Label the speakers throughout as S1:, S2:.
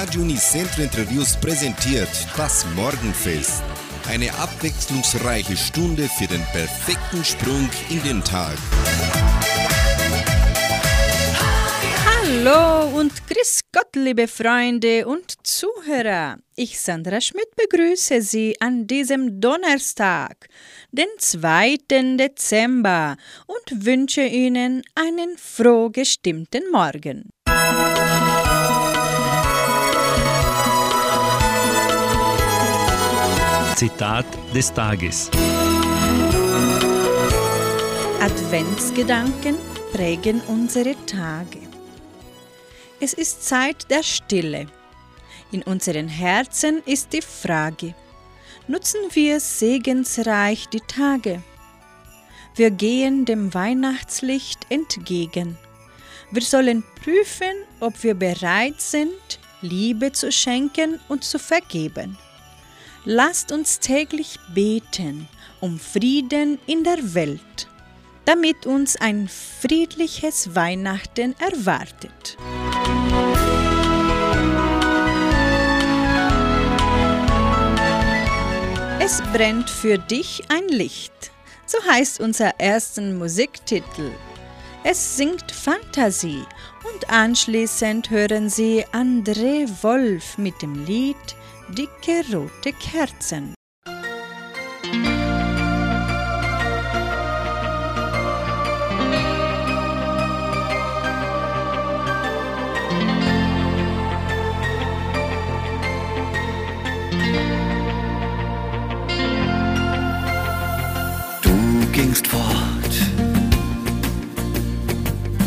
S1: Radio Unicentro Interviews präsentiert das Morgenfest. Eine abwechslungsreiche Stunde für den perfekten Sprung in den Tag.
S2: Hallo und grüß Gott, liebe Freunde und Zuhörer. Ich, Sandra Schmidt, begrüße Sie an diesem Donnerstag, den 2. Dezember, und wünsche Ihnen einen froh gestimmten Morgen.
S3: Zitat des Tages.
S2: Adventsgedanken prägen unsere Tage. Es ist Zeit der Stille. In unseren Herzen ist die Frage, nutzen wir segensreich die Tage? Wir gehen dem Weihnachtslicht entgegen. Wir sollen prüfen, ob wir bereit sind, Liebe zu schenken und zu vergeben. Lasst uns täglich beten um Frieden in der Welt, damit uns ein friedliches Weihnachten erwartet. Es brennt für dich ein Licht. So heißt unser ersten Musiktitel. Es singt Fantasie und anschließend hören Sie André Wolf mit dem Lied Dicke rote Kerzen.
S4: gingst fort,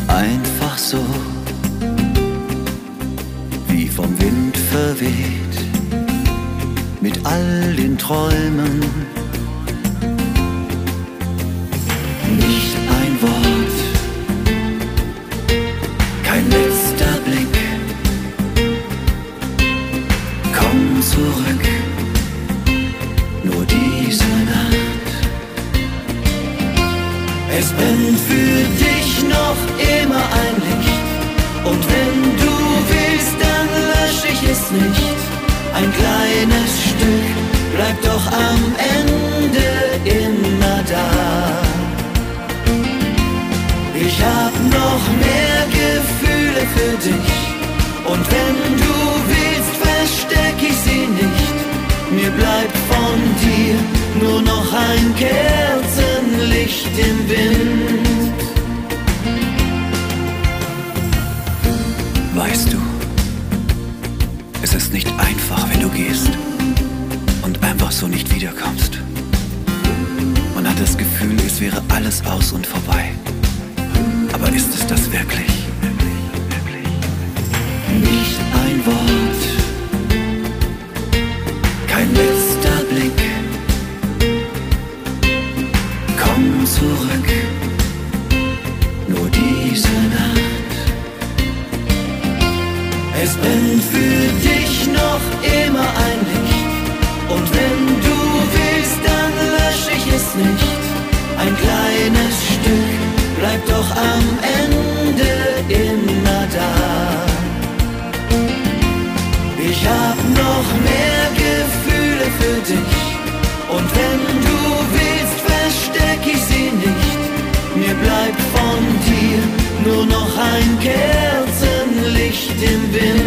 S4: einfach so, wie vom Wind verweht, all den Träumen. Kerzenlicht im Wind.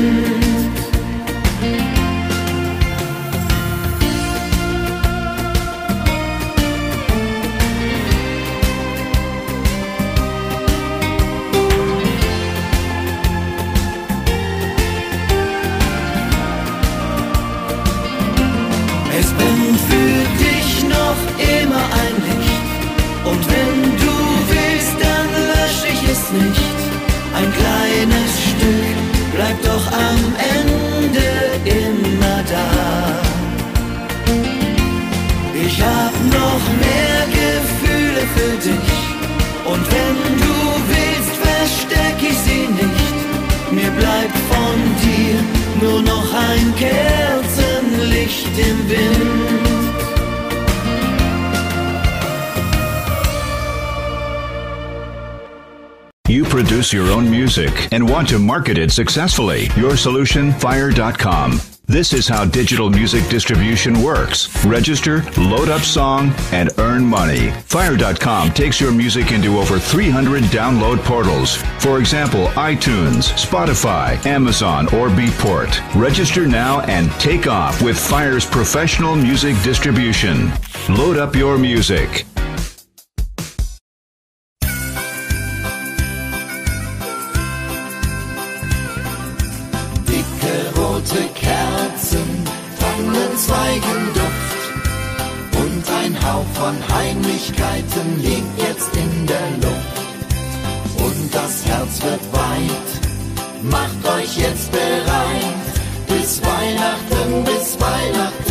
S5: Music and want to market it successfully. Your solution, fire.com. This is how digital music distribution works. Register, load up song, and earn money. Fire.com takes your music into over 300 download portals. For example, iTunes, Spotify, Amazon, or Beatport. Register now and take off with Fire's professional music distribution. Load up your music.
S6: Von Heimlichkeiten liegt jetzt in der Luft. Und das Herz wird weit, macht euch jetzt bereit. Bis Weihnachten, bis Weihnachten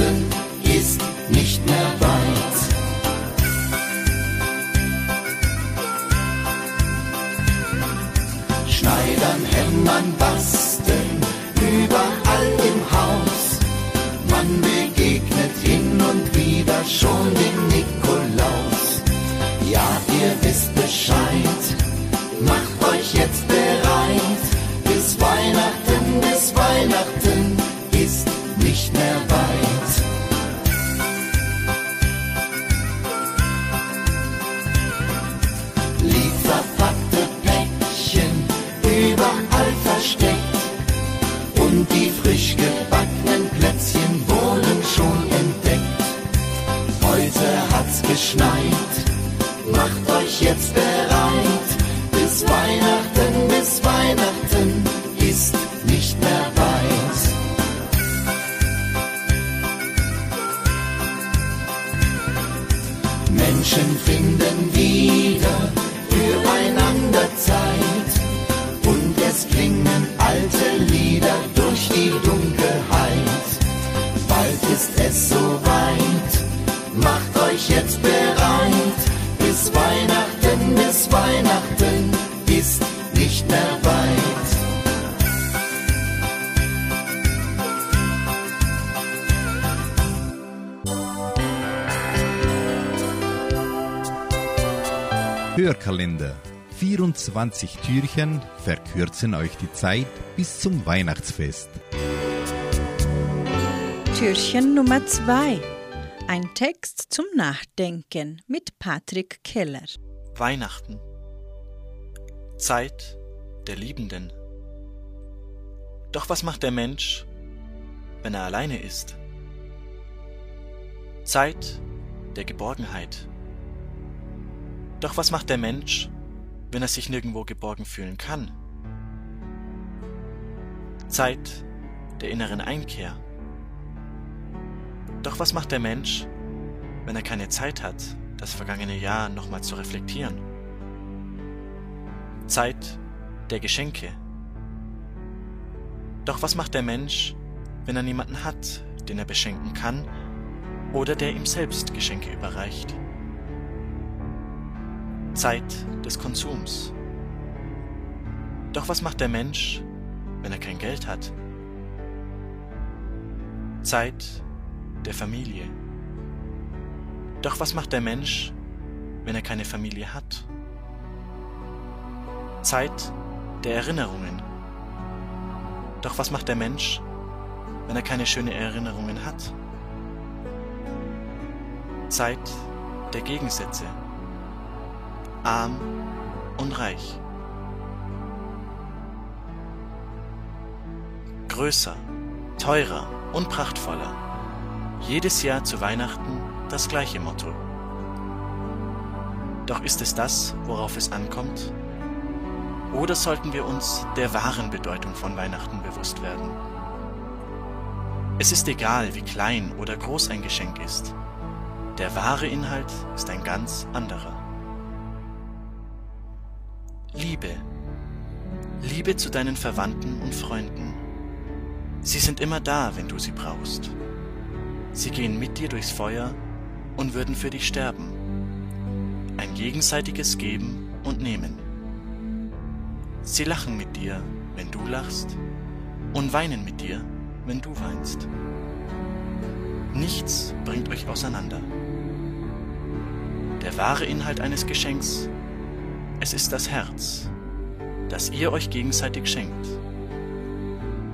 S7: Hörkalender. 24 Türchen verkürzen euch die Zeit bis zum Weihnachtsfest.
S2: Türchen Nummer 2. Ein Text zum Nachdenken mit Patrick Keller.
S8: Weihnachten. Zeit der Liebenden. Doch was macht der Mensch, wenn er alleine ist? Zeit der Geborgenheit. Doch was macht der Mensch, wenn er sich nirgendwo geborgen fühlen kann? Zeit der inneren Einkehr. Doch was macht der Mensch, wenn er keine Zeit hat, das vergangene Jahr nochmal zu reflektieren? Zeit der Geschenke. Doch was macht der Mensch, wenn er niemanden hat, den er beschenken kann oder der ihm selbst Geschenke überreicht? Zeit des Konsums. Doch was macht der Mensch, wenn er kein Geld hat? Zeit der Familie. Doch was macht der Mensch, wenn er keine Familie hat? Zeit der Erinnerungen. Doch was macht der Mensch, wenn er keine schönen Erinnerungen hat? Zeit der Gegensätze. Arm und reich. Größer, teurer und prachtvoller. Jedes Jahr zu Weihnachten das gleiche Motto. Doch ist es das, worauf es ankommt? Oder sollten wir uns der wahren Bedeutung von Weihnachten bewusst werden? Es ist egal, wie klein oder groß ein Geschenk ist. Der wahre Inhalt ist ein ganz anderer. Liebe. Liebe zu deinen Verwandten und Freunden. Sie sind immer da, wenn du sie brauchst. Sie gehen mit dir durchs Feuer und würden für dich sterben. Ein gegenseitiges Geben und Nehmen. Sie lachen mit dir, wenn du lachst, und weinen mit dir, wenn du weinst. Nichts bringt euch auseinander. Der wahre Inhalt eines Geschenks, es ist das Herz, das ihr euch gegenseitig schenkt.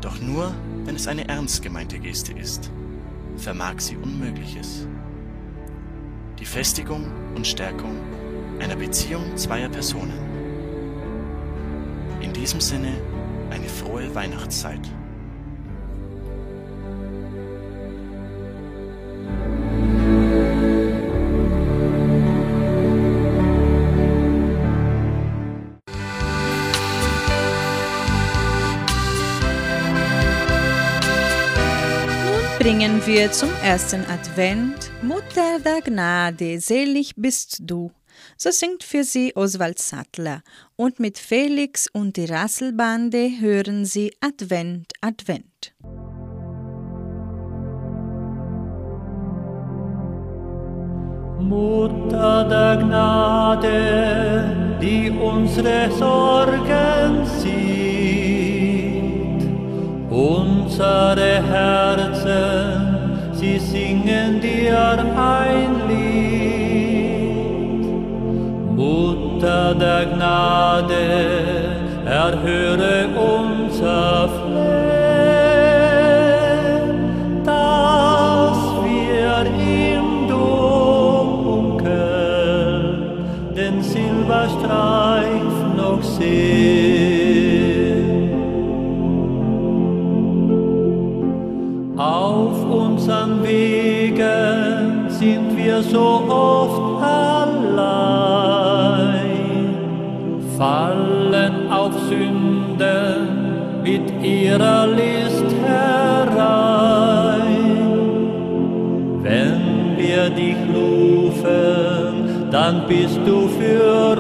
S8: Doch nur, wenn es eine ernst gemeinte Geste ist, vermag sie Unmögliches. Die Festigung und Stärkung einer Beziehung zweier Personen. In diesem Sinne eine frohe Weihnachtszeit.
S2: Bringen wir zum ersten Advent Mutter der Gnade, selig bist du. So singt für sie Oswald Sattler und mit Felix und die Rasselbande hören sie Advent, Advent.
S9: Mutter der Gnade, die unsere Sorgen sieht, unsere Herzen, sie singen dir ein Lied. Mutter der Gnade, erhöre unser Flehen, fallen auf Sünden mit ihrer List herein. Wenn wir dich rufen, dann bist du für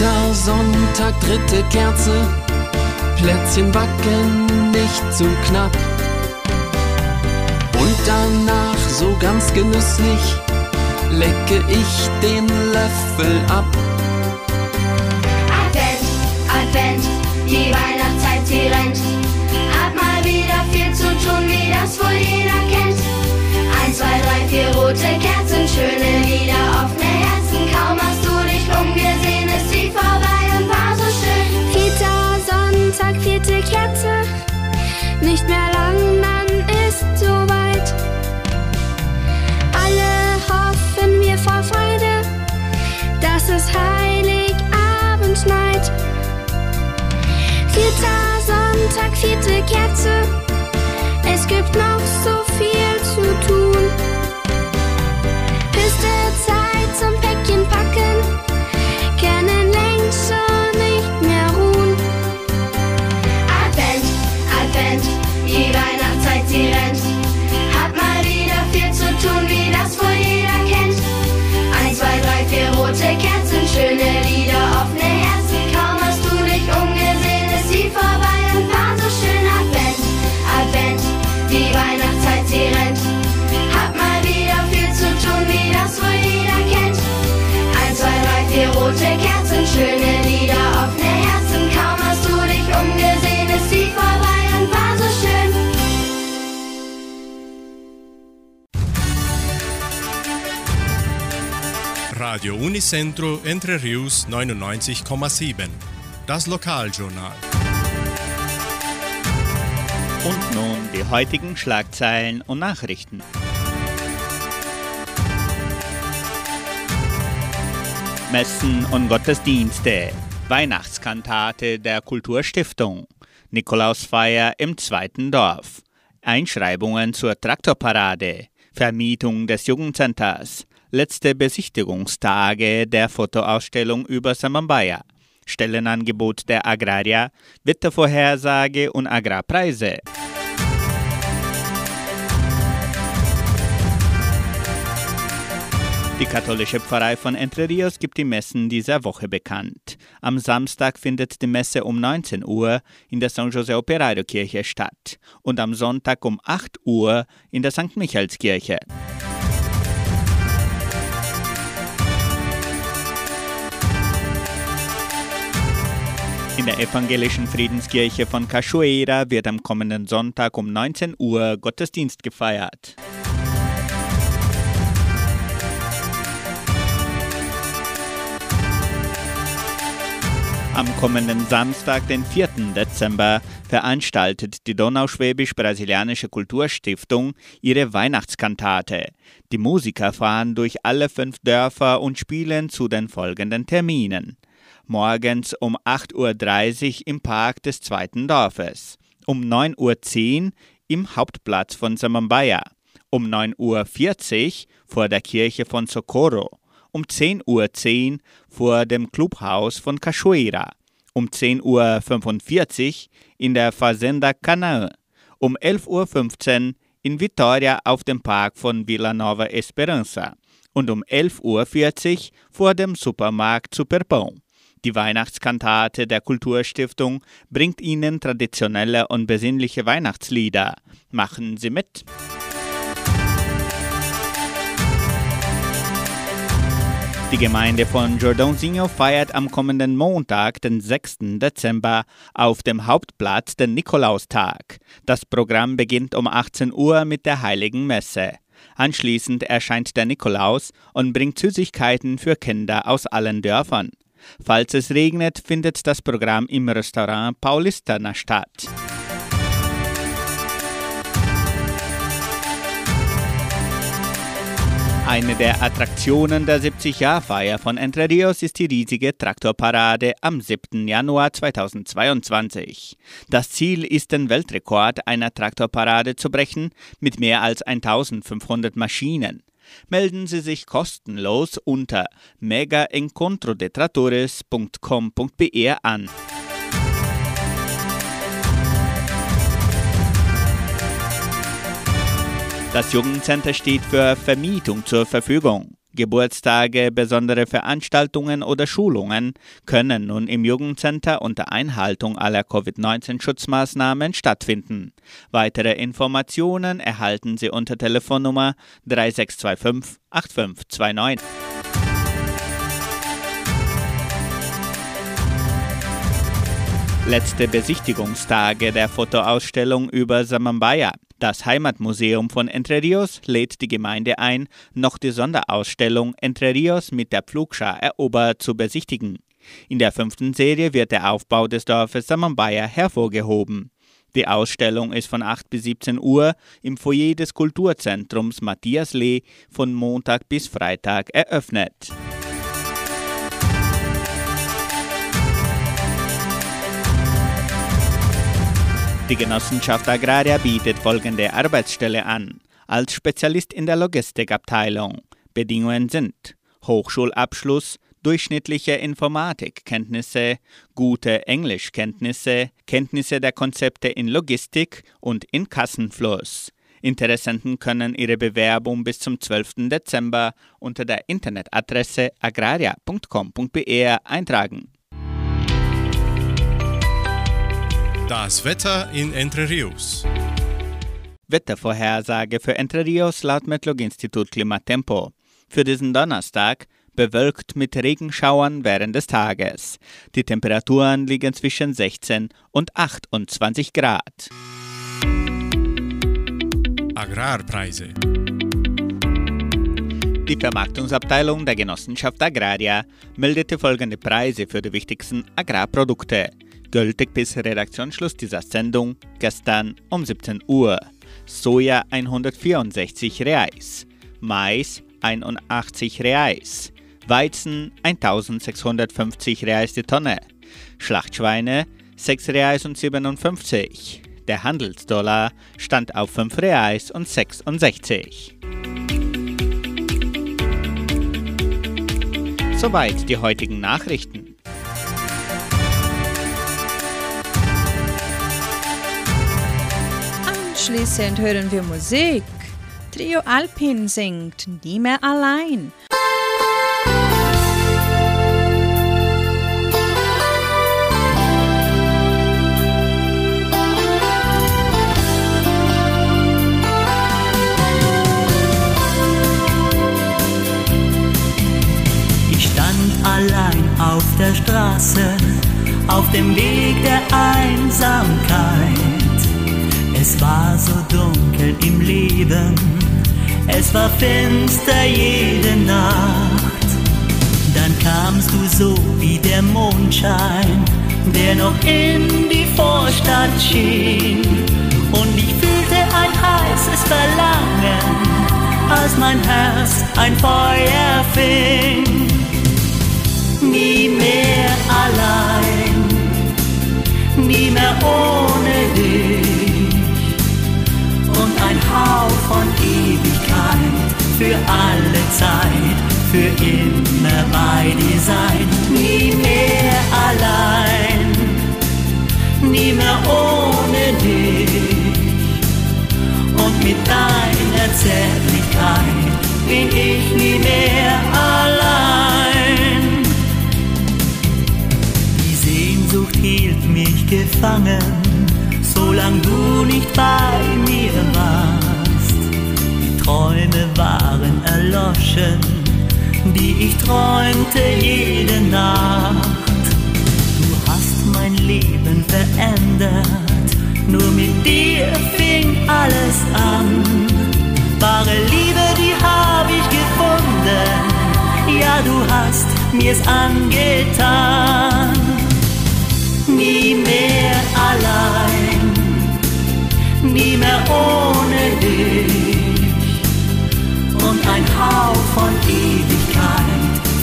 S10: Dritter Sonntag, dritte Kerze,
S11: Plätzchen backen nicht zu knapp. Und danach so ganz genüsslich lecke ich den Löffel ab.
S12: Advent, Advent, die Weihnachtszeit, sie rennt. Hab mal wieder viel zu tun, wie das wohl jeder kennt. Eins, zwei, drei, vier rote Kerzen, schöne Lieder auf
S10: vierte Kerze,
S13: Radio Unicentro Entre Rius 99,7. Das Lokaljournal.
S14: Und nun die heutigen Schlagzeilen und Nachrichten. Messen und Gottesdienste. Weihnachtskantate der Kulturstiftung. Nikolausfeier im zweiten Dorf. Einschreibungen zur Traktorparade. Vermietung des Jugendcenters. Letzte Besichtigungstage der Fotoausstellung über Samambaya. Stellenangebot der Agraria, Wettervorhersage und Agrarpreise. Die katholische Pfarrei von Entre Rios gibt die Messen dieser Woche bekannt. Am Samstag findet die Messe um 19 Uhr in der San José Operario Kirche statt und am Sonntag um 8 Uhr in der St. Michaelskirche. In der evangelischen Friedenskirche von Cachoeira wird am kommenden Sonntag um 19 Uhr Gottesdienst gefeiert. Am kommenden Samstag, den 4. Dezember, veranstaltet die Donauschwäbisch-Brasilianische Kulturstiftung ihre Weihnachtskantate. Die Musiker fahren durch alle fünf Dörfer und spielen zu den folgenden Terminen. Morgens um 8.30 Uhr im Park des zweiten Dorfes, um 9.10 Uhr im Hauptplatz von Samambaya, um 9.40 Uhr vor der Kirche von Socorro, um 10.10 Uhr vor dem Clubhaus von Cachoeira, um 10.45 Uhr in der Fazenda Canaã, um 11.15 Uhr in Vitória auf dem Park von Vila Nova Esperança und um 11.40 Uhr vor dem Supermarkt Superpão. Die Weihnachtskantate der Kulturstiftung bringt Ihnen traditionelle und besinnliche Weihnachtslieder. Machen Sie mit! Die Gemeinde von Jordãozinho feiert am kommenden Montag, den 6. Dezember, auf dem Hauptplatz den Nikolaustag. Das Programm beginnt um 18 Uhr mit der Heiligen Messe. Anschließend erscheint der Nikolaus und bringt Süßigkeiten für Kinder aus allen Dörfern. Falls es regnet, findet das Programm im Restaurant Paulistana statt. Eine der Attraktionen der 70-Jahr-Feier von Entre Rios ist die riesige Traktorparade am 7. Januar 2022. Das Ziel ist, den Weltrekord einer Traktorparade zu brechen mit mehr als 1500 Maschinen. Melden Sie sich kostenlos unter megaencontrodetratores.com.br an. Das Jugendcenter steht für Vermietung zur Verfügung. Geburtstage, besondere Veranstaltungen oder Schulungen können nun im Jugendcenter unter Einhaltung aller Covid-19-Schutzmaßnahmen stattfinden. Weitere Informationen erhalten Sie unter Telefonnummer 3625 8529. Letzte Besichtigungstage der Fotoausstellung über Samambaya. Das Heimatmuseum von Entre Rios lädt die Gemeinde ein, noch die Sonderausstellung Entre Rios mit der Pflugschar erobert zu besichtigen. In der fünften Serie wird der Aufbau des Dorfes Samambaya hervorgehoben. Die Ausstellung ist von 8 bis 17 Uhr im Foyer des Kulturzentrums Matthias Lee von Montag bis Freitag eröffnet. Die Genossenschaft Agraria bietet folgende Arbeitsstelle an. Als Spezialist in der Logistikabteilung. Bedingungen sind Hochschulabschluss, durchschnittliche Informatikkenntnisse, gute Englischkenntnisse, Kenntnisse der Konzepte in Logistik und in Kassenfluss. Interessenten können ihre Bewerbung bis zum 12. Dezember unter der Internetadresse agraria.com.br eintragen.
S13: Das Wetter in Entre Rios.
S14: Wettervorhersage für Entre Rios laut Metlog-Institut Klimatempo. Für diesen Donnerstag bewölkt mit Regenschauern während des Tages. Die Temperaturen liegen zwischen 16 und 28 Grad.
S13: Agrarpreise.
S14: Die Vermarktungsabteilung der Genossenschaft Agraria meldete folgende Preise für die wichtigsten Agrarprodukte gültig bis Redaktionsschluss dieser Sendung gestern um 17 Uhr. Soja 164 Reais, Mais 81 Reais, Weizen 1650 Reais die Tonne, Schlachtschweine 6 Reais und 57. Der Handelsdollar stand auf 5 Reais und 66. Soweit die heutigen Nachrichten.
S2: Anschließend hören wir Musik. Trio Alpin singt Nie mehr allein.
S4: Ich stand allein auf der Straße, auf dem Weg der Einsamkeit. Es war so dunkel im Leben, es war finster jede Nacht. Dann kamst du so wie der Mondschein, der noch in die Vorstadt schien. Und ich fühlte ein heißes Verlangen, als mein Herz ein Feuer fing. Nie mehr allein, nie mehr ohne dich und ein Hauch von Ewigkeit
S15: für alle Zeit, für immer bei dir sein. Nie mehr allein, nie mehr ohne dich und mit deiner Zärtlichkeit bin ich nie mehr allein. Die Sehnsucht hielt mich gefangen solange du nicht bei mir warst. Die Träume waren erloschen, die ich träumte jede Nacht. Du hast mein Leben verändert, nur mit dir fing alles an. Wahre Liebe, die hab ich gefunden, ja du hast mir's angetan. Nie mehr allein, nie mehr ohne dich und ein Hauch von Ewigkeit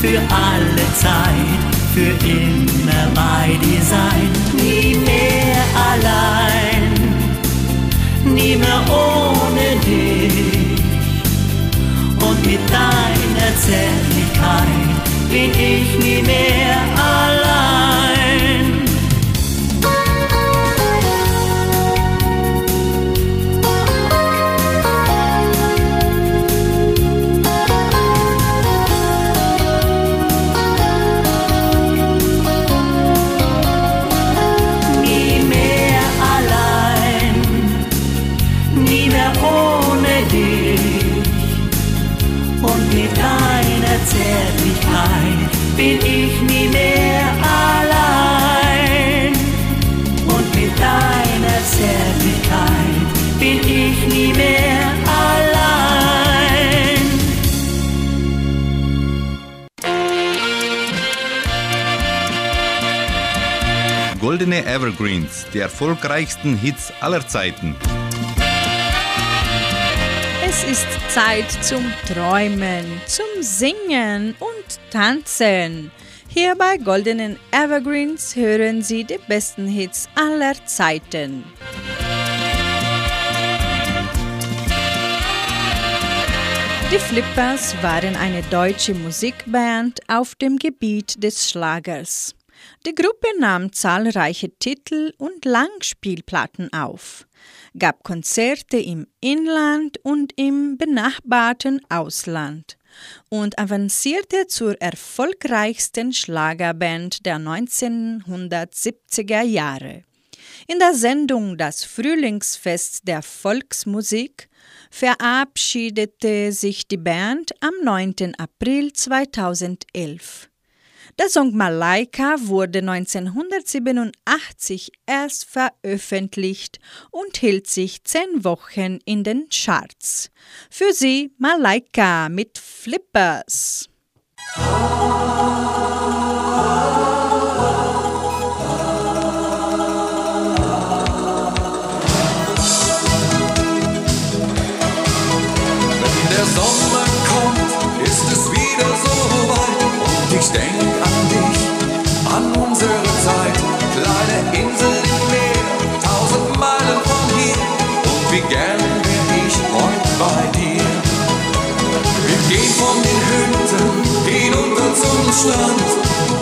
S15: für alle Zeit, für immer bei dir sein. Nie mehr allein, nie mehr ohne dich und mit deiner Zärtlichkeit bin ich nie mehr allein.
S1: Evergreens, die erfolgreichsten Hits aller Zeiten.
S2: Es ist Zeit zum Träumen, zum Singen und Tanzen. Hier bei Goldenen Evergreens hören Sie die besten Hits aller Zeiten. Die Flippers waren eine deutsche Musikband auf dem Gebiet des Schlagers. Die Gruppe nahm zahlreiche Titel und Langspielplatten auf, gab Konzerte im Inland und im benachbarten Ausland und avancierte zur erfolgreichsten Schlagerband der 1970er Jahre. In der Sendung Das Frühlingsfest der Volksmusik verabschiedete sich die Band am 9. April 2011. Der Song Malaika wurde 1987 erst veröffentlicht und hielt sich zehn Wochen in den Charts. Für sie Malaika mit Flippers.
S16: Wenn der Sommer kommt, ist es wieder so weit und ich denk Strand,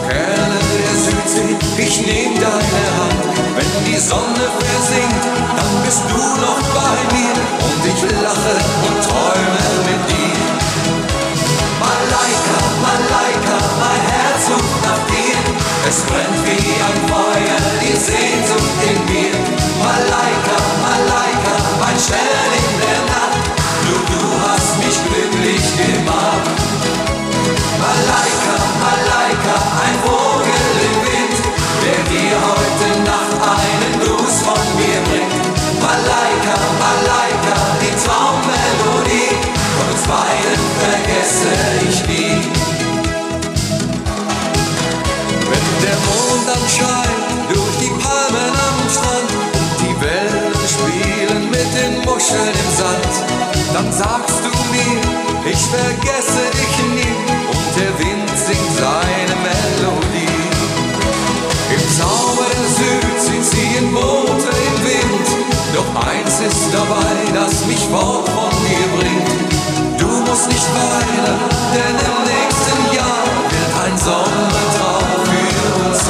S16: Perle der Südsee, ich nehm deine Hand. Wenn die Sonne versinkt, dann bist du noch bei mir und ich lache und träume mit dir. Malaika, Malaika, mein Herz sucht nach dir. Es brennt wie ein Feuer, die Sehnsucht in mir. Malaika, Malaika, mein Stern in der Nacht. Nur du hast mich glücklich gemacht. Scheint durch die Palmen am Strand. Und die Wellen spielen mit den Muscheln im Sand, dann sagst du mir, ich vergesse dich nie. Und der Wind singt seine Melodie. Im Zauber der Südsee ziehen Boote im Wind, doch eins ist dabei, das mich fort von dir bringt. Du musst nicht weinen, denn im nächsten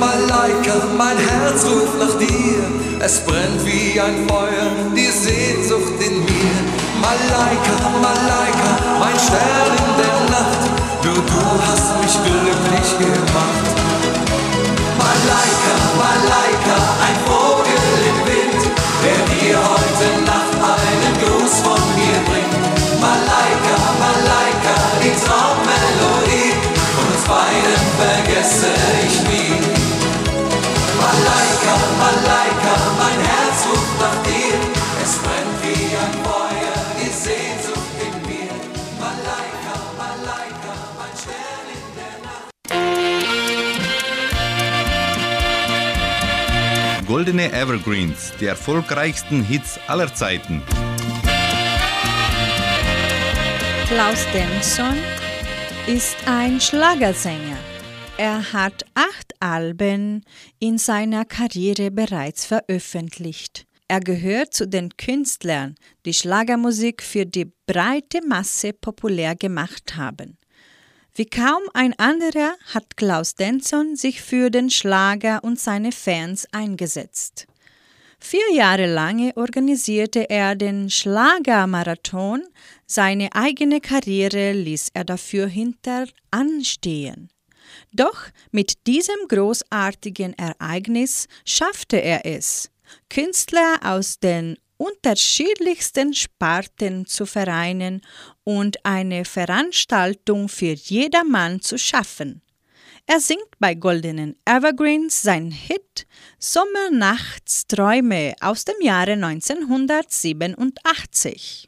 S16: Malaika, mein Herz ruft nach dir, es brennt wie ein Feuer, die Sehnsucht in mir. Malaika, Malaika, mein Stern in der Nacht, nur du hast mich glücklich gemacht. Malaika, Malaika, ein Vogel im Wind, der dir heute Nacht einen Gruß von mir bringt. Malaika, Malaika, die Traummelodie, von uns beiden vergesse ich Malaika, mein Herz ruft nach dir, es brennt wie ein Feuer, die Sehnsucht in mir. Malaika, Malaika, mein Stern in der Nacht.
S1: Goldene Evergreens, die erfolgreichsten Hits aller Zeiten.
S2: Klaus Denson ist ein Schlagersänger. Er hat acht Alben in seiner Karriere bereits veröffentlicht. Er gehört zu den Künstlern, die Schlagermusik für die breite Masse populär gemacht haben. Wie kaum ein anderer hat Klaus Denson sich für den Schlager und seine Fans eingesetzt. Vier Jahre lang organisierte er den Schlagermarathon, seine eigene Karriere ließ er dafür hinter anstehen. Doch mit diesem großartigen Ereignis schaffte er es, Künstler aus den unterschiedlichsten Sparten zu vereinen und eine Veranstaltung für jedermann zu schaffen. Er singt bei Goldenen Evergreens sein Hit Sommernachtsträume aus dem Jahre 1987.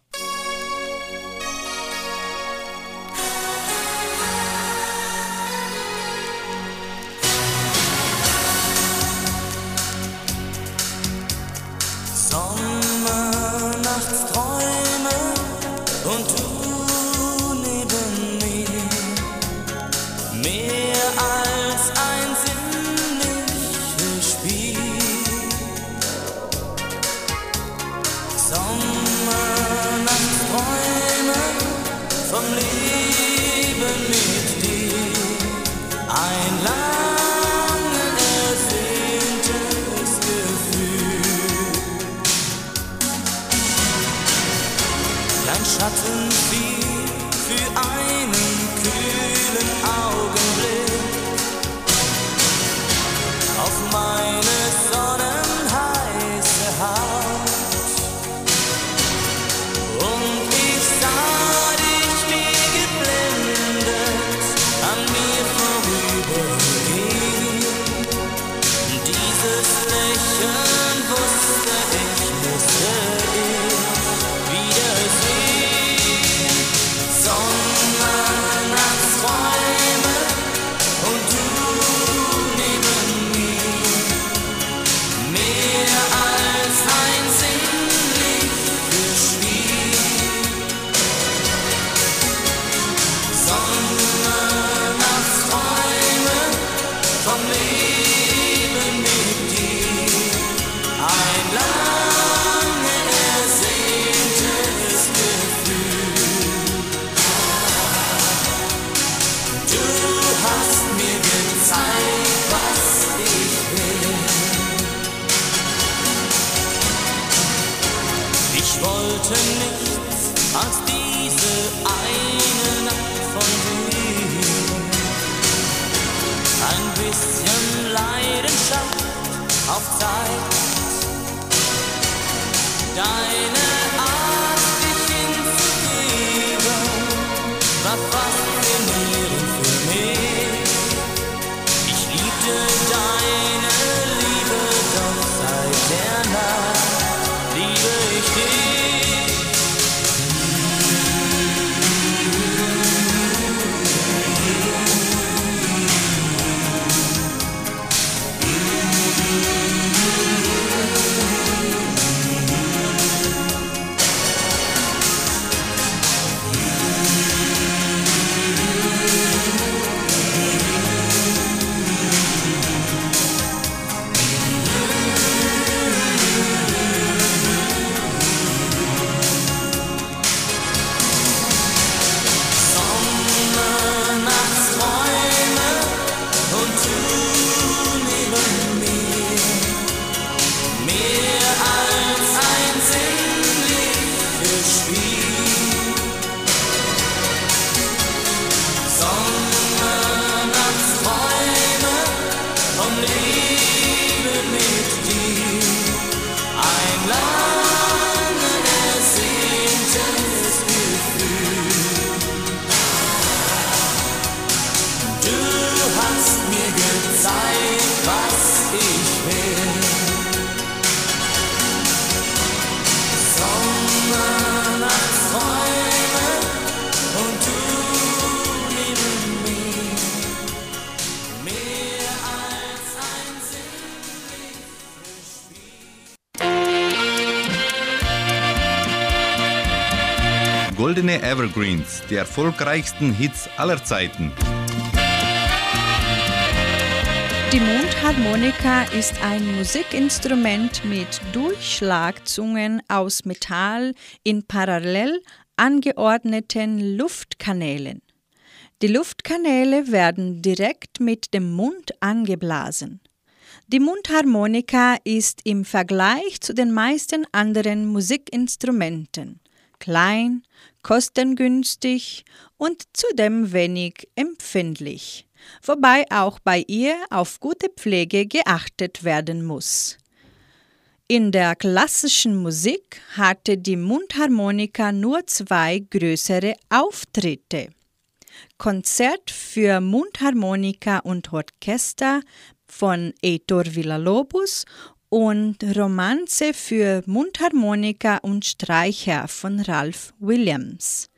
S17: Schatten fiel für einen kühlen
S1: Die erfolgreichsten Hits aller Zeiten.
S2: Die Mundharmonika ist ein Musikinstrument mit Durchschlagzungen aus Metall in parallel angeordneten Luftkanälen. Die Luftkanäle werden direkt mit dem Mund angeblasen. Die Mundharmonika ist im Vergleich zu den meisten anderen Musikinstrumenten klein, kostengünstig und zudem wenig empfindlich wobei auch bei ihr auf gute Pflege geachtet werden muss. In der klassischen Musik hatte die Mundharmonika nur zwei größere Auftritte. Konzert für Mundharmonika und Orchester von Heitor Villalobos und Romanze für Mundharmonika und Streicher von Ralph Williams.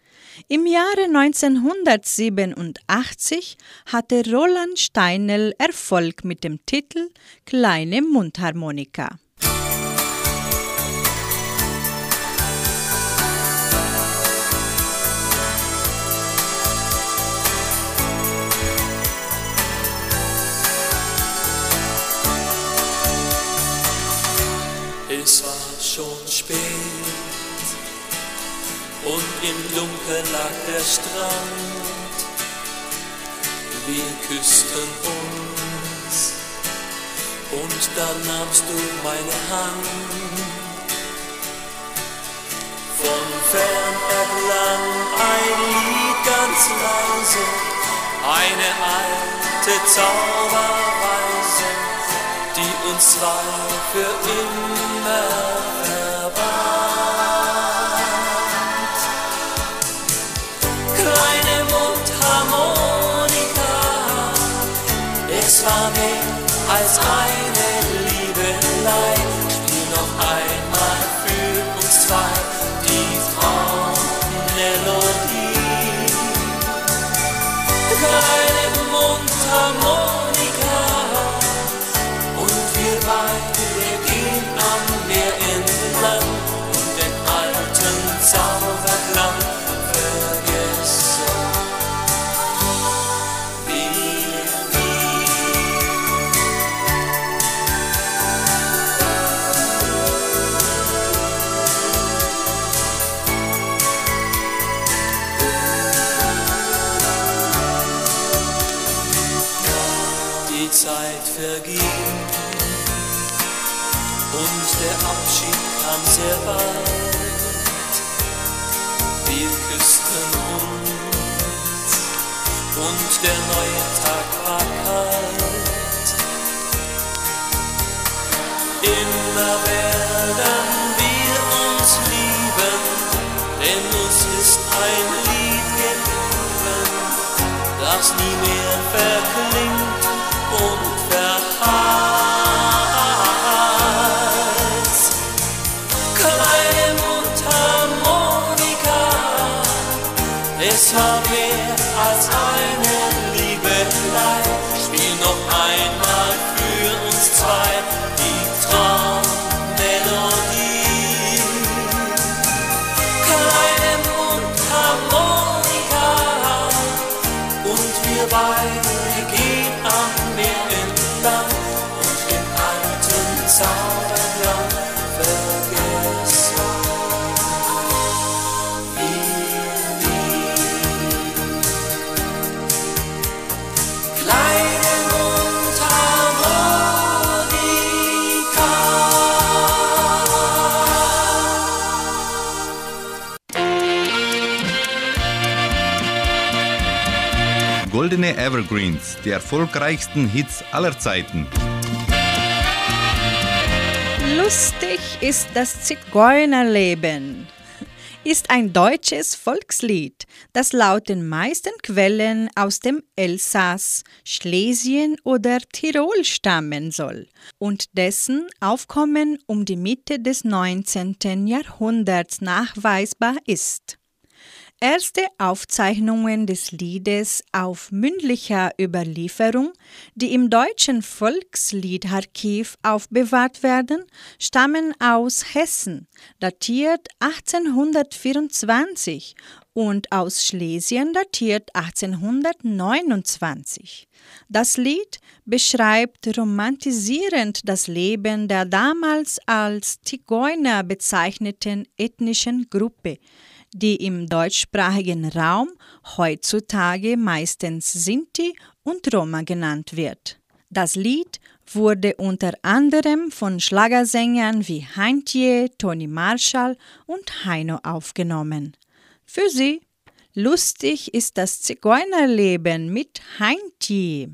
S2: Im Jahre 1987 hatte Roland Steinel Erfolg mit dem Titel Kleine Mundharmonika.
S18: Und im Dunkeln lag der Strand. Wir küssten uns und dann nahmst du meine Hand. Von fern erklang ein Lied ganz leise, eine alte Zauberweise, die uns zwei für immer
S4: das nie mehr verklingt
S1: Evergreens, die erfolgreichsten Hits aller Zeiten.
S2: Lustig ist das Zigeunerleben. Ist ein deutsches Volkslied, das laut den meisten Quellen aus dem Elsass, Schlesien oder Tirol stammen soll und dessen Aufkommen um die Mitte des 19. Jahrhunderts nachweisbar ist. Erste Aufzeichnungen des Liedes auf mündlicher Überlieferung, die im deutschen Volksliederarchiv aufbewahrt werden, stammen aus Hessen, datiert 1824 und aus Schlesien datiert 1829. Das Lied beschreibt romantisierend das Leben der damals als Zigeuner bezeichneten ethnischen Gruppe, die im deutschsprachigen Raum heutzutage meistens Sinti und Roma genannt wird. Das Lied wurde unter anderem von Schlagersängern wie Heintje, Toni Marshall und Heino aufgenommen. Für sie lustig ist das Zigeunerleben mit Heintje.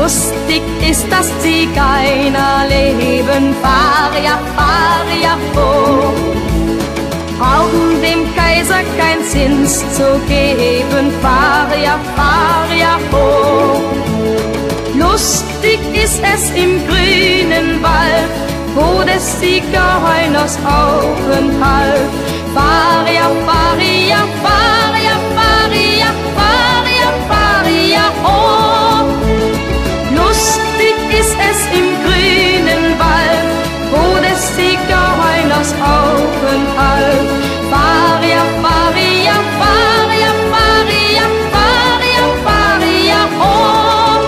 S19: Lustig ist das Zigeunerleben, fahr ja, fahr ja vor. Brauchen dem Kaiser kein Zins zu geben, fahr ja, fahr ja vor. Lustig ist es im grünen Wald, wo des Zigeuners Aufenthalt. Fahr ja, fahr ja, fahr Zigeuners Aufenthalt. Fahr ja, fahr ja, fahr ja, fahr ja, fahr ja, fahr ja, oh.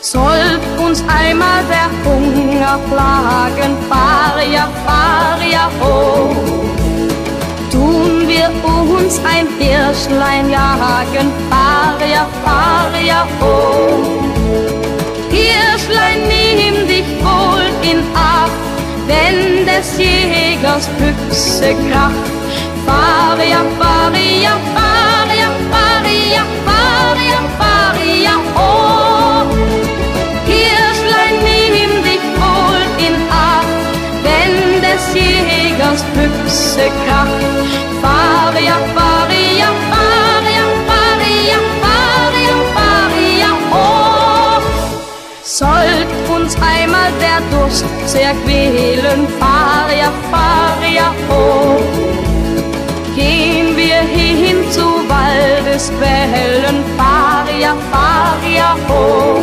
S19: Sollt uns einmal der Hunger plagen, fahr ja, oh. Tun wir uns ein Hirschlein jagen, fahr ja, fahr ja, oh. Hirschlein, nimm dich wohl in Acht, wenn des Jägers Büchse kracht. Fahr ja, fahr ja, fahr ja, oh. Hirschlein, nimm dich wohl in Acht, wenn des Jägers Büchse kracht. Fahr ja, der Durst sehr quälen, fahr ja, fahr ja, oh. Gehen wir hin zu Waldesquellen, fahr ja, oh.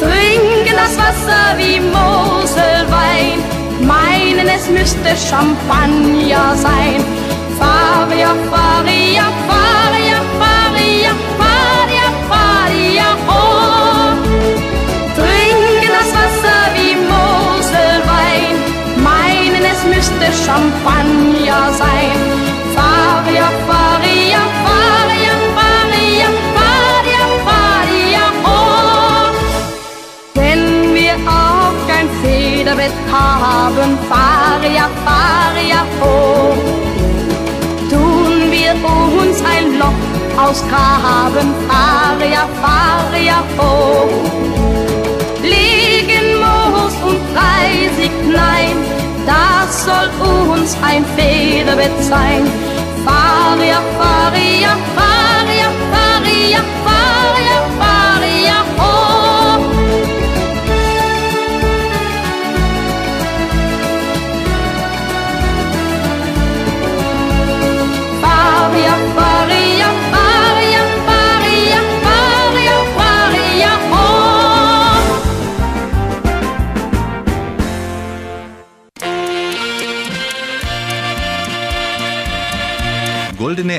S19: Trinken das Wasser wie Moselwein, meinen es müsste Champagner sein. Fahr ja, fahr ja, müsste Champagner sein. Fahr ja, fahr ja, fahr ja, oh. Wenn wir auch kein Federbett haben, fahr ja, oh. Tun wir uns ein Loch ausgraben, fahr ja, fahr ja, oh. Legen Moos und Reisig, nein, das soll uns ein Federbett sein. Fahr ja, fahr ja,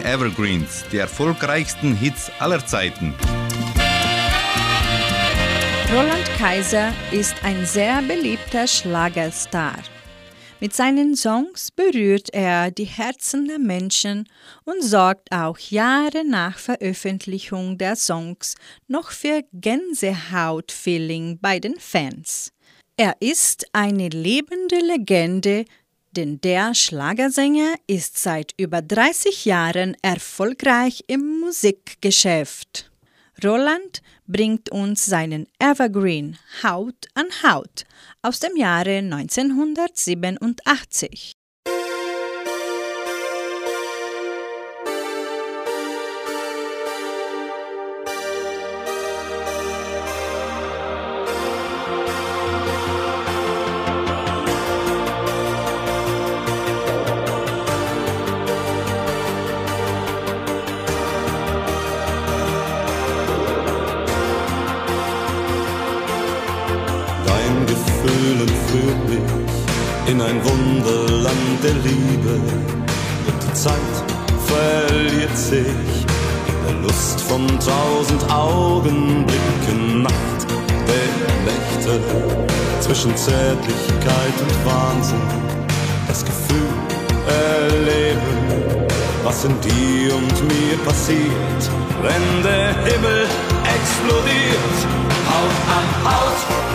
S1: Evergreens, die erfolgreichsten Hits aller Zeiten.
S2: Roland Kaiser ist ein sehr beliebter Schlagerstar. Mit seinen Songs berührt er die Herzen der Menschen und sorgt auch Jahre nach Veröffentlichung der Songs noch für Gänsehaut-Feeling bei den Fans. Er ist eine lebende Legende, denn der Schlagersänger ist seit über 30 Jahren erfolgreich im Musikgeschäft. Roland bringt uns seinen Evergreen Haut an Haut aus dem Jahre 1987.
S20: in ein Wunderland der Liebe. Und die Zeit verliert sich in der Lust von tausend Augenblicken, Nacht der Nächte zwischen Zärtlichkeit und Wahnsinn, das Gefühl erleben, was in dir und mir passiert, wenn der Himmel explodiert, Haut an Haut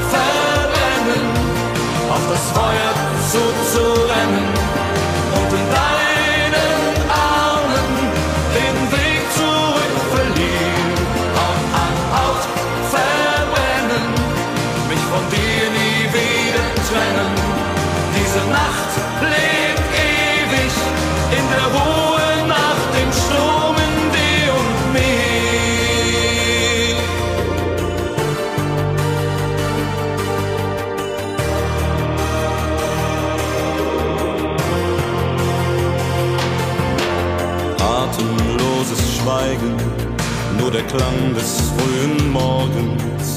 S20: Feuer zuzurennen der Klang des frühen Morgens,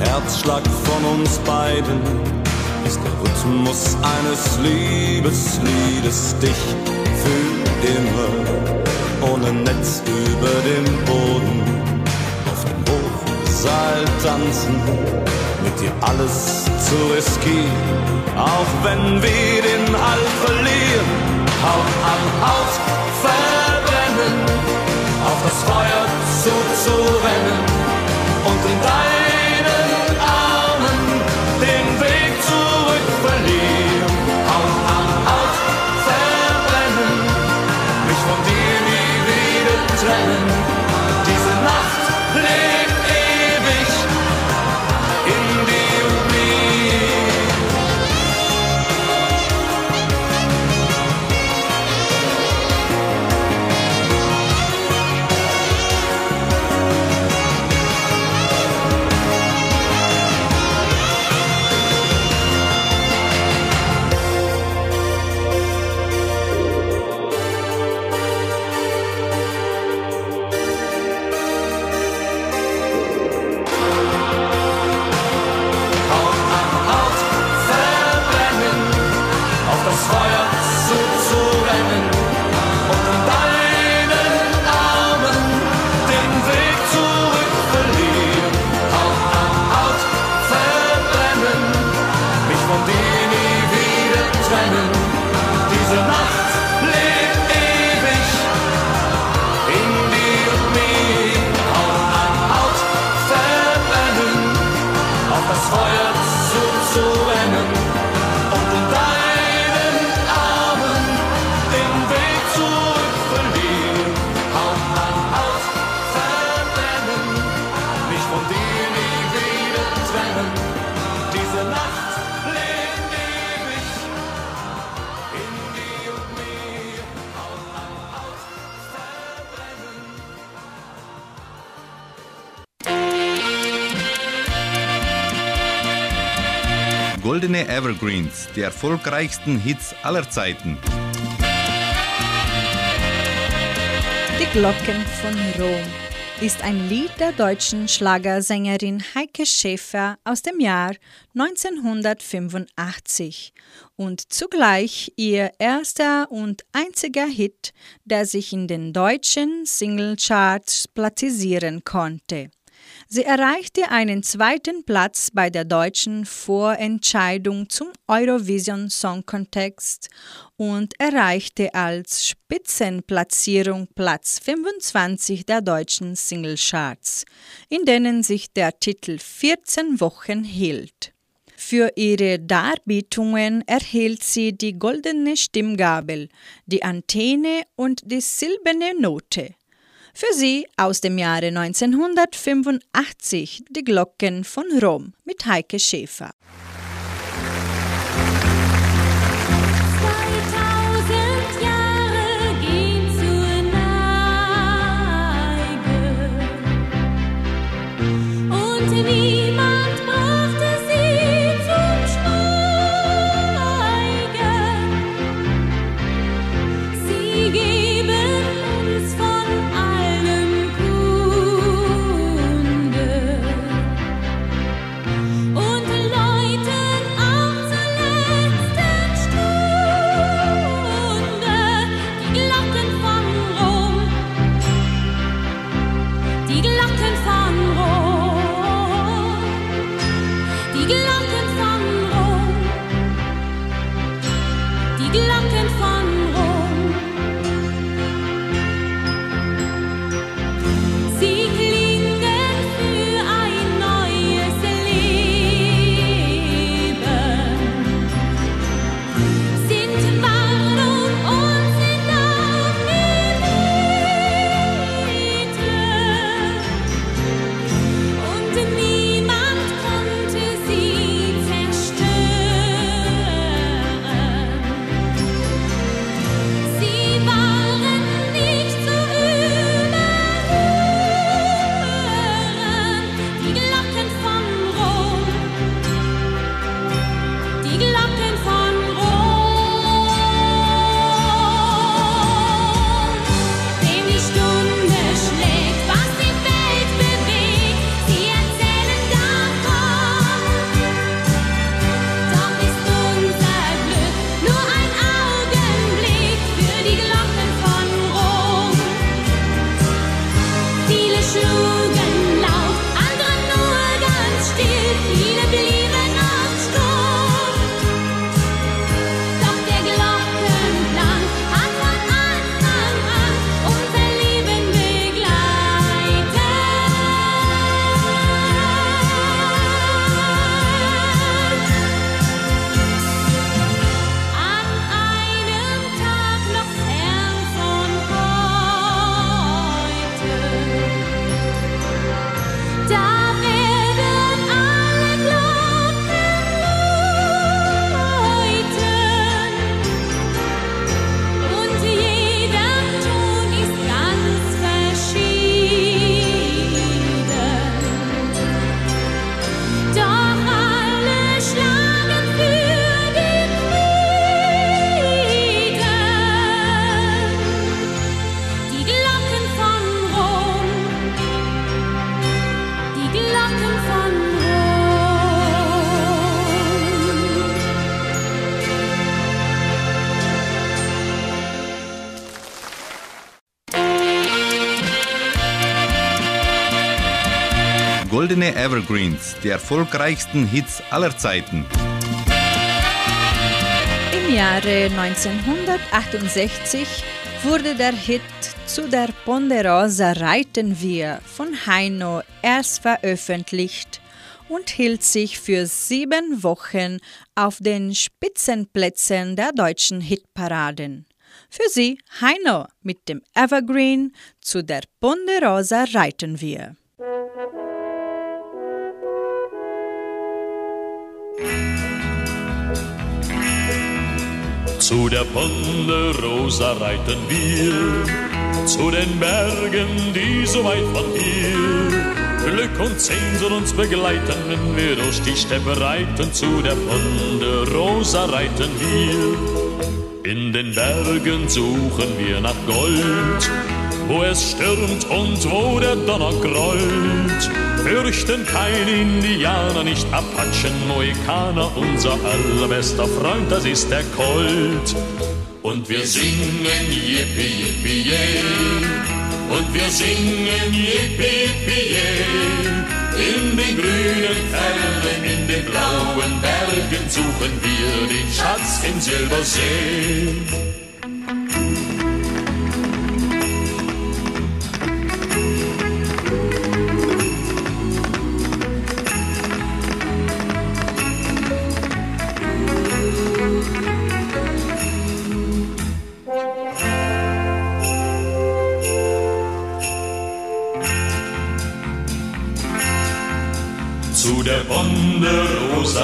S20: der Herzschlag von uns beiden ist der Rhythmus eines Liebesliedes, dich für immer, ohne Netz über dem Boden, auf dem Hochseil tanzen, mit dir alles zu riskieren, auch wenn wir den Halt verlieren, Haut an Haut auf das Feuer zuzurennen und in deinen
S1: Evergreens, die erfolgreichsten Hits aller Zeiten.
S2: Die Glocken von Rom ist ein Lied der deutschen Schlagersängerin Heike Schäfer aus dem Jahr 1985 und zugleich ihr erster und einziger Hit, der sich in den deutschen Singlecharts platzieren konnte. Sie erreichte einen zweiten Platz bei der deutschen Vorentscheidung zum Eurovision Song Contest und erreichte als Spitzenplatzierung Platz 25 der deutschen Singlecharts, in denen sich der Titel 14 Wochen hielt. Für ihre Darbietungen erhielt sie die goldene Stimmgabel, die Antenne und die silberne Note. Für sie aus dem Jahre 1985 die Glocken von Rom mit Heike Schäfer.
S1: Evergreens, die erfolgreichsten Hits aller Zeiten.
S2: Im Jahre 1968 wurde der Hit Zu der Ponderosa reiten wir von Heino erst veröffentlicht und hielt sich für sieben Wochen auf den Spitzenplätzen der deutschen Hitparaden. Für Sie Heino mit dem Evergreen Zu der Ponderosa reiten wir.
S21: Zu der Ponderosa reiten wir, zu den Bergen, die so weit von hier Glück und Sehnsucht uns begleiten, wenn wir durch die Steppe reiten. Zu der Ponderosa reiten wir. In den Bergen suchen wir nach Gold, wo es stürmt und wo der Donner grollt. Fürchten keine Indianer, nicht Apachen, Mohikaner, unser allerbester Freund, das ist der Colt. Und wir singen Yippie, Yippie, yeah. Und wir singen Yippie, Yippie, yeah. In den grünen Fernen, in den blauen Bergen suchen wir den Schatz im Silbersee.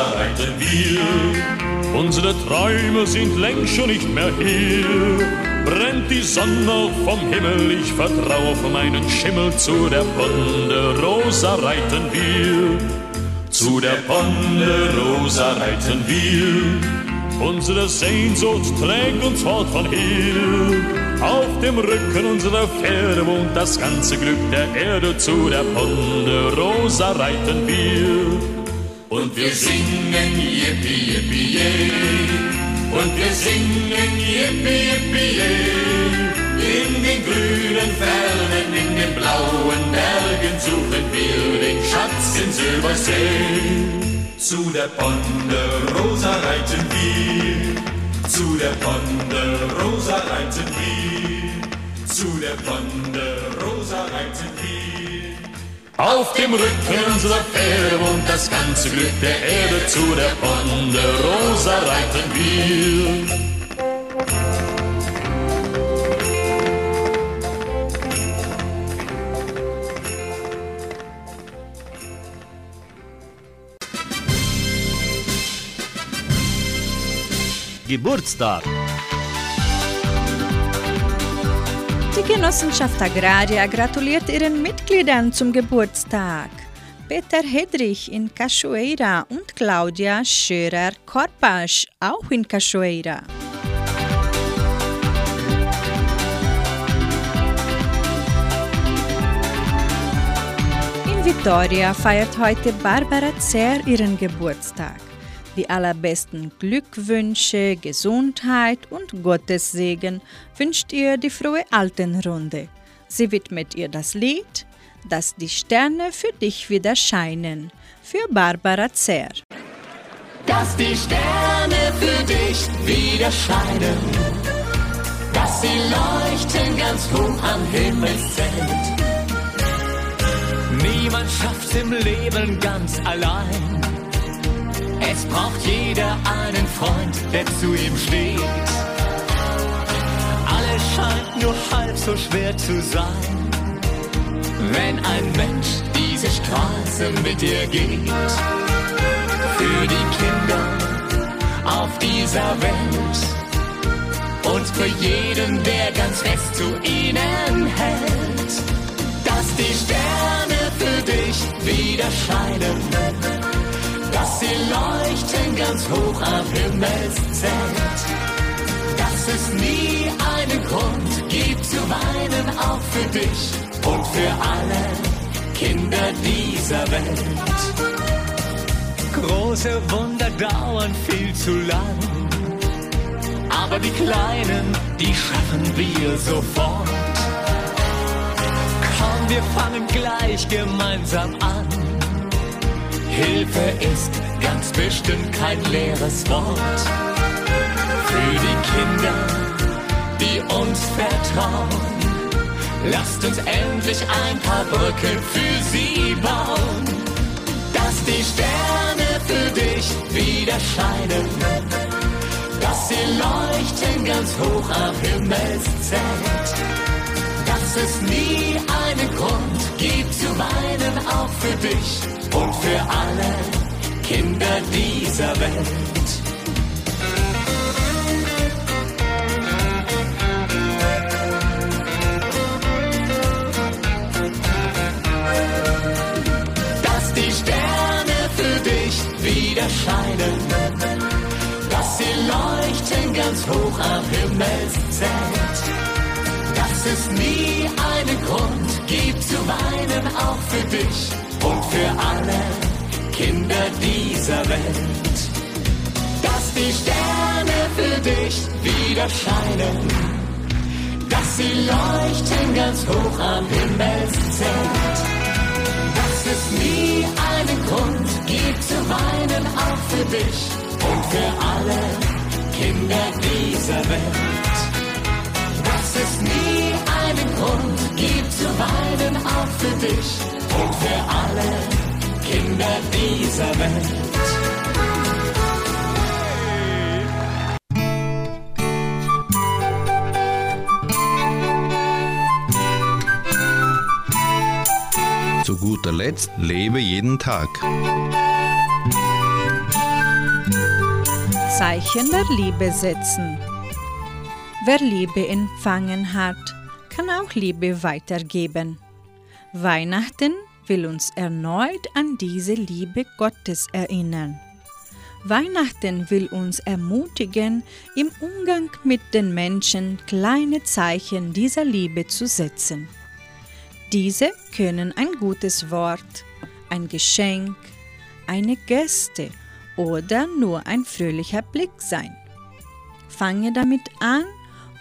S21: Reiten wir. Unsere Träume sind längst schon nicht mehr hier. Brennt die Sonne vom Himmel, ich vertraue auf meinen Schimmel. Zu der Ponderosa reiten wir. Zu der Ponderosa reiten wir. Unsere Sehnsucht trägt uns fort von hier. Auf dem Rücken unserer Pferde wohnt das ganze Glück der Erde. Zu der Ponderosa reiten wir. Und wir singen Yippie, Yippie, yeah. Und wir singen Yippie, Yippie, yeah. In den grünen Fernen, in den blauen Bergen suchen wir den Schatz in Silbersee. Zu der Ponderosa reiten wir. Zu der Ponderosa reiten wir. Zu der Ponderosa reiten wir. Auf dem Rücken unserer Pferde wohnt das ganze Glück der Erde. Zu der Ponderosa reiten wir.
S3: Geburtstag.
S2: Die Genossenschaft Agraria gratuliert ihren Mitgliedern zum Geburtstag. Peter Hedrich in Cachoeira und Claudia Schörer-Korpasch auch in Cachoeira. In Vitoria feiert heute Barbara Zer ihren Geburtstag. Die allerbesten Glückwünsche, Gesundheit und Gottes Segen wünscht ihr die frohe Altenrunde. Sie widmet ihr das Lied, dass die Sterne für dich wieder scheinen, für Barbara Zer.
S4: Dass die Sterne für dich wieder scheinen, dass sie leuchten ganz hoch am Himmelszelt.
S15: Niemand schafft's im Leben ganz allein. Es braucht jeder einen Freund, der zu ihm steht. Alles scheint nur halb so schwer zu sein, wenn ein Mensch diese Straße mit dir geht. Für die Kinder auf dieser Welt und für jeden, der ganz fest zu ihnen hält. Dass die Sterne für dich wieder scheinen ganz hoch am Himmelszelt. Dass es nie einen Grund gibt zu weinen, auch für dich und für alle Kinder dieser Welt. Große Wunder dauern viel zu lang, aber die kleinen, die schaffen wir sofort. Komm, wir fangen gleich gemeinsam an Hilfe ist ganz bestimmt kein leeres Wort. Für die Kinder, die uns vertrauen, lasst uns endlich ein paar Brücken für sie bauen. Dass die Sterne für dich wieder scheinen, dass sie leuchten ganz hoch am Himmelszelt. Dass es nie einen Grund gibt zu weinen, auch für dich und für alle Kinder dieser Welt. Dass die Sterne für dich wieder scheinen, dass sie leuchten ganz hoch am Himmelszelt. Dass es nie einen Grund gibt zu weinen, auch für dich und für alle Kinder dieser Welt. Dass die Sterne für dich wieder scheinen, dass sie leuchten ganz hoch am Himmelszelt. Dass es nie einen Grund gibt zu weinen, auch für dich und für alle Kinder dieser Welt. Dass es nie einen Grund gibt zu weinen, auch für dich und für dieser Welt.
S1: Zu guter Letzt lebe jeden Tag.
S2: Zeichen der Liebe setzen. Wer Liebe empfangen hat, kann auch Liebe weitergeben. Weihnachten will uns erneut an diese Liebe Gottes erinnern. Weihnachten will uns ermutigen, im Umgang mit den Menschen kleine Zeichen dieser Liebe zu setzen. Diese können ein gutes Wort, ein Geschenk, eine Geste oder nur ein fröhlicher Blick sein. Fange damit an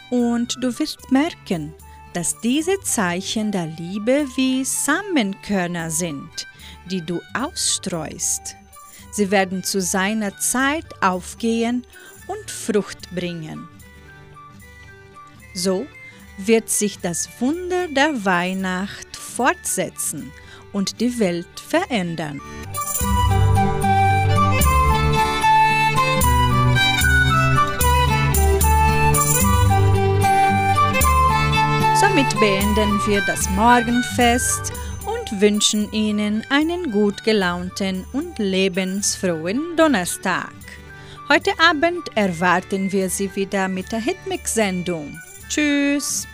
S2: und du wirst merken, dass diese Zeichen der Liebe wie Samenkörner sind, die du ausstreust. Sie werden zu seiner Zeit aufgehen und Frucht bringen. So wird sich das Wunder der Weihnacht fortsetzen und die Welt verändern. Somit beenden wir das Morgenfest und wünschen Ihnen einen gut gelaunten und lebensfrohen Donnerstag. Heute Abend erwarten wir Sie wieder mit der Hitmix-Sendung. Tschüss!